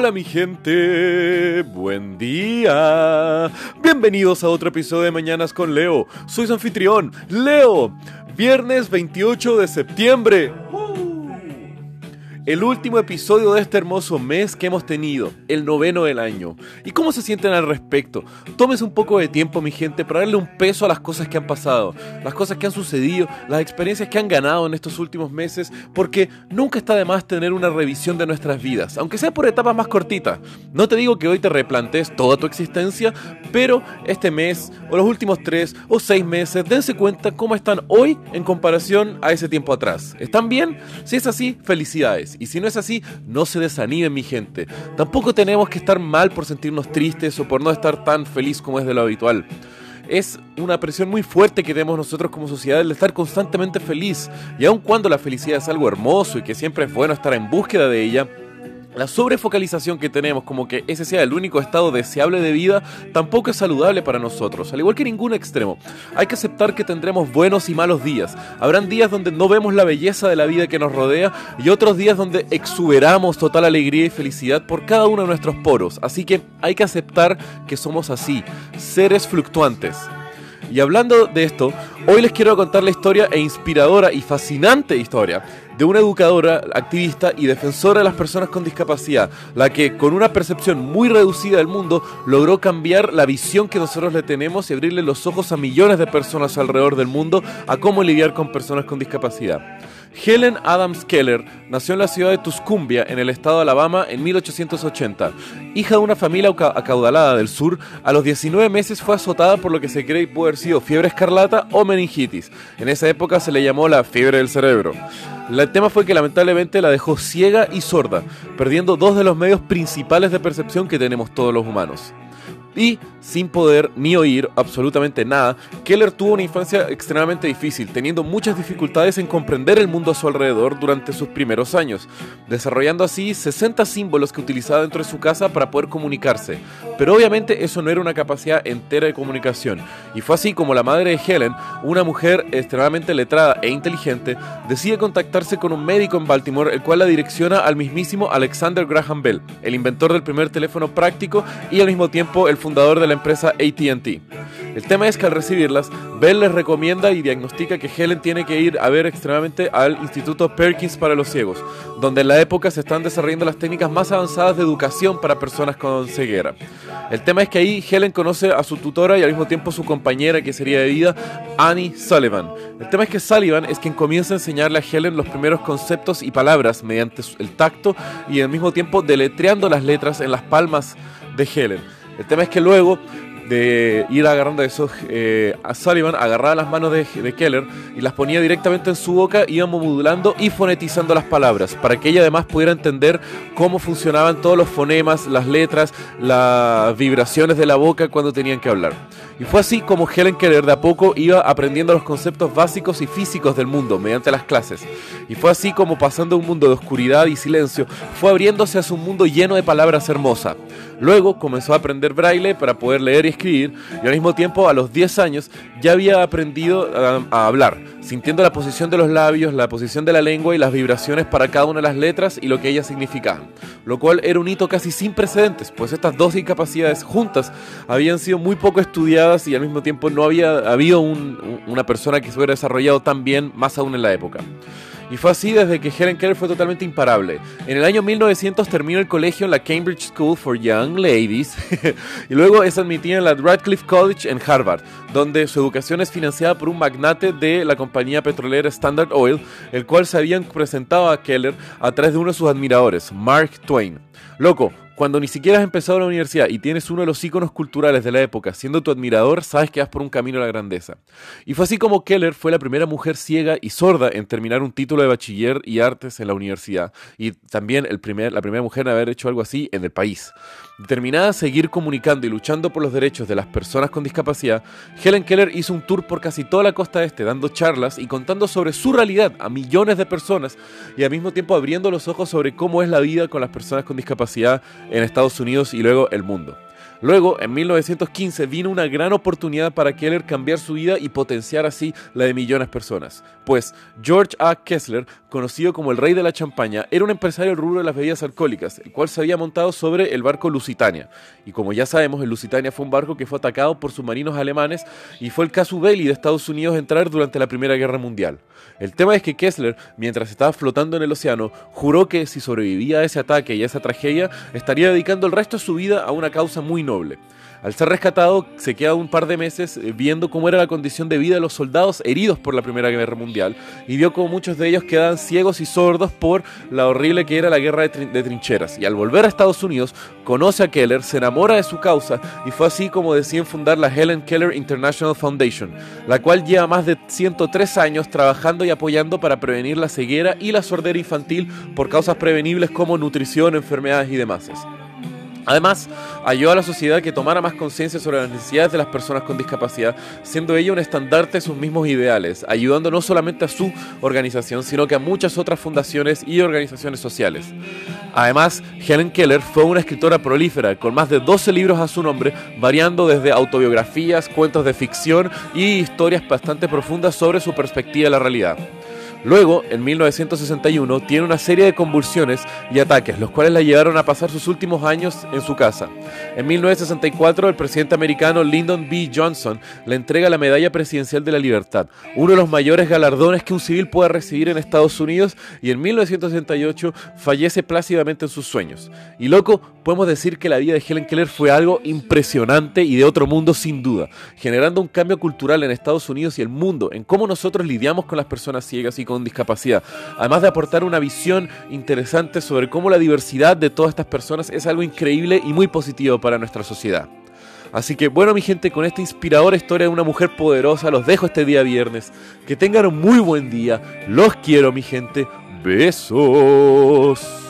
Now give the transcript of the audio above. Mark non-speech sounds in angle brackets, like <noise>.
Hola mi gente, buen día. Bienvenidos a otro episodio de Mañanas con Leo. Soy su anfitrión, Leo. Viernes 28 de septiembre el último episodio de este hermoso mes que hemos tenido, el noveno del año. ¿Y cómo se sienten al respecto? Tómese un poco de tiempo, mi gente, para darle un peso a las cosas que han pasado, las cosas que han sucedido, las experiencias que han ganado en estos últimos meses, porque nunca está de más tener una revisión de nuestras vidas, aunque sea por etapas más cortitas. No te digo que hoy te replantes toda tu existencia, pero este mes, o los últimos tres o seis meses, dense cuenta cómo están hoy en comparación a ese tiempo atrás. ¿Están bien? Si es así, felicidades. Y si no es así, no se desanimen mi gente. Tampoco tenemos que estar mal por sentirnos tristes o por no estar tan feliz como es de lo habitual es una presión muy fuerte que tenemos nosotros como sociedad el estar constantemente feliz. Y aun cuando la felicidad es algo hermoso y que siempre es bueno estar en búsqueda de ella, la sobrefocalización que tenemos como que ese sea el único estado deseable de vida tampoco es saludable para nosotros, al igual que ningún extremo. Hay que aceptar que tendremos buenos y malos días. Habrán días donde no vemos la belleza de la vida que nos rodea y otros días donde exuberamos total alegría y felicidad por cada uno de nuestros poros. Así que hay que aceptar que somos así, seres fluctuantes. Y hablando de esto, hoy les quiero contar la historia e inspiradora y fascinante historia de una educadora, activista y defensora de las personas con discapacidad, la que con una percepción muy reducida del mundo logró cambiar la visión que nosotros le tenemos y abrirle los ojos a millones de personas alrededor del mundo a cómo lidiar con personas con discapacidad. Helen Adams Keller nació en la ciudad de Tuscumbia, en el estado de Alabama, en 1880. Hija de una familia acaudalada del sur, a los 19 meses fue azotada por lo que se cree pudo haber sido fiebre escarlata o meningitis. En esa época se le llamó la fiebre del cerebro. El tema fue que lamentablemente la dejó ciega y sorda, perdiendo dos de los medios principales de percepción que tenemos todos los humanos y sin poder ni oír absolutamente nada, Keller tuvo una infancia extremadamente difícil, teniendo muchas dificultades en comprender el mundo a su alrededor durante sus primeros años, desarrollando así 60 símbolos que utilizaba dentro de su casa para poder comunicarse. Pero obviamente eso no era una capacidad entera de comunicación, y fue así como la madre de Helen, una mujer extremadamente letrada e inteligente, decide contactarse con un médico en Baltimore, el cual la direcciona al mismísimo Alexander Graham Bell, el inventor del primer teléfono práctico y al mismo tiempo el fundador de la empresa ATT. El tema es que al recibirlas, Bell les recomienda y diagnostica que Helen tiene que ir a ver extremadamente al Instituto Perkins para los Ciegos, donde en la época se están desarrollando las técnicas más avanzadas de educación para personas con ceguera. El tema es que ahí Helen conoce a su tutora y al mismo tiempo su compañera que sería de vida, Annie Sullivan. El tema es que Sullivan es quien comienza a enseñarle a Helen los primeros conceptos y palabras mediante el tacto y al mismo tiempo deletreando las letras en las palmas de Helen. El tema es que luego de ir agarrando eso, eh, a Sullivan agarraba las manos de, Keller y las ponía directamente en su boca, íbamos modulando y fonetizando las palabras, para que ella además pudiera entender cómo funcionaban todos los fonemas, las letras, las vibraciones de la boca cuando tenían que hablar. Y fue así como Helen Keller de a poco iba aprendiendo los conceptos básicos y físicos del mundo mediante las clases. Y fue así como pasando de un mundo de oscuridad y silencio, fue abriéndose a un mundo lleno de palabras hermosas. Luego comenzó a aprender braille para poder leer y escribir y al mismo tiempo a los 10 años ya había aprendido a, hablar, sintiendo la posición de los labios, la posición de la lengua y las vibraciones para cada una de las letras y lo que ellas significaban. Lo cual era un hito casi sin precedentes, pues estas dos incapacidades juntas habían sido muy poco estudiadas y al mismo tiempo no había habido una persona que se hubiera desarrollado tan bien, más aún en la época. Y fue así desde que Helen Keller fue totalmente imparable. En el año 1900 terminó el colegio en la Cambridge School for Young Ladies <laughs> y luego es admitida en la Radcliffe College en Harvard, donde su educación es financiada por un magnate de la compañía petrolera Standard Oil, el cual se habían presentado a Keller a través de uno de sus admiradores, Mark Twain. Loco, cuando ni siquiera has empezado la universidad y tienes uno de los íconos culturales de la época siendo tu admirador, sabes que vas por un camino a la grandeza. Y fue así como Keller fue la primera mujer ciega y sorda en terminar un título de bachiller y artes en la universidad. Y también el primer, la primera mujer en haber hecho algo así en el país. Determinada a seguir comunicando y luchando por los derechos de las personas con discapacidad, Helen Keller hizo un tour por casi toda la costa este, dando charlas y contando sobre su realidad a millones de personas y al mismo tiempo abriendo los ojos sobre cómo es la vida con las personas con discapacidad en Estados Unidos y luego el mundo. Luego, en 1915, vino una gran oportunidad para Keller cambiar su vida y potenciar así la de millones de personas. Pues George A. Kessler, conocido como el rey de la champaña, era un empresario rubro de las bebidas alcohólicas, el cual se había montado sobre el barco Lusitania. Y como ya sabemos, el Lusitania fue un barco que fue atacado por submarinos alemanes y fue el casus belli de Estados Unidos entrar durante la Primera Guerra Mundial. El tema es que Kessler, mientras estaba flotando en el océano, juró que si sobrevivía a ese ataque y a esa tragedia, estaría dedicando el resto de su vida a una causa muy noble. Al ser rescatado, se queda un par de meses eh, viendo cómo era la condición de vida de los soldados heridos por la Primera Guerra Mundial y vio cómo muchos de ellos quedaban ciegos y sordos por la horrible que era la guerra de, de, trincheras. Y al volver a Estados Unidos, conoce a Keller, se enamora de su causa y fue así como deciden fundar la Helen Keller International Foundation, la cual lleva más de 103 años trabajando y apoyando para prevenir la ceguera y la sordera infantil por causas prevenibles como nutrición, enfermedades y demás. Además, ayudó a la sociedad que tomara más conciencia sobre las necesidades de las personas con discapacidad, siendo ella un estandarte de sus mismos ideales, ayudando no solamente a su organización, sino que a muchas otras fundaciones y organizaciones sociales. Además, Helen Keller fue una escritora prolífera, con más de 12 libros a su nombre, variando desde autobiografías, cuentos de ficción y historias bastante profundas sobre su perspectiva de la realidad. Luego, en 1961, tiene una serie de convulsiones y ataques, los cuales la llevaron a pasar sus últimos años en su casa. En 1964, el presidente americano Lyndon B. Johnson le entrega la Medalla Presidencial de la Libertad, uno de los mayores galardones que un civil puede recibir en Estados Unidos, y en 1968 fallece plácidamente en sus sueños. Y loco, podemos decir que la vida de Helen Keller fue algo impresionante y de otro mundo sin duda, generando un cambio cultural en Estados Unidos y el mundo en cómo nosotros lidiamos con las personas ciegas y con discapacidad, además de aportar una visión interesante sobre cómo la diversidad de todas estas personas es algo increíble y muy positivo para nuestra sociedad. Así que bueno mi gente, con esta inspiradora historia de una mujer poderosa, los dejo este día viernes. Que tengan un muy buen día. Los quiero mi gente. Besos.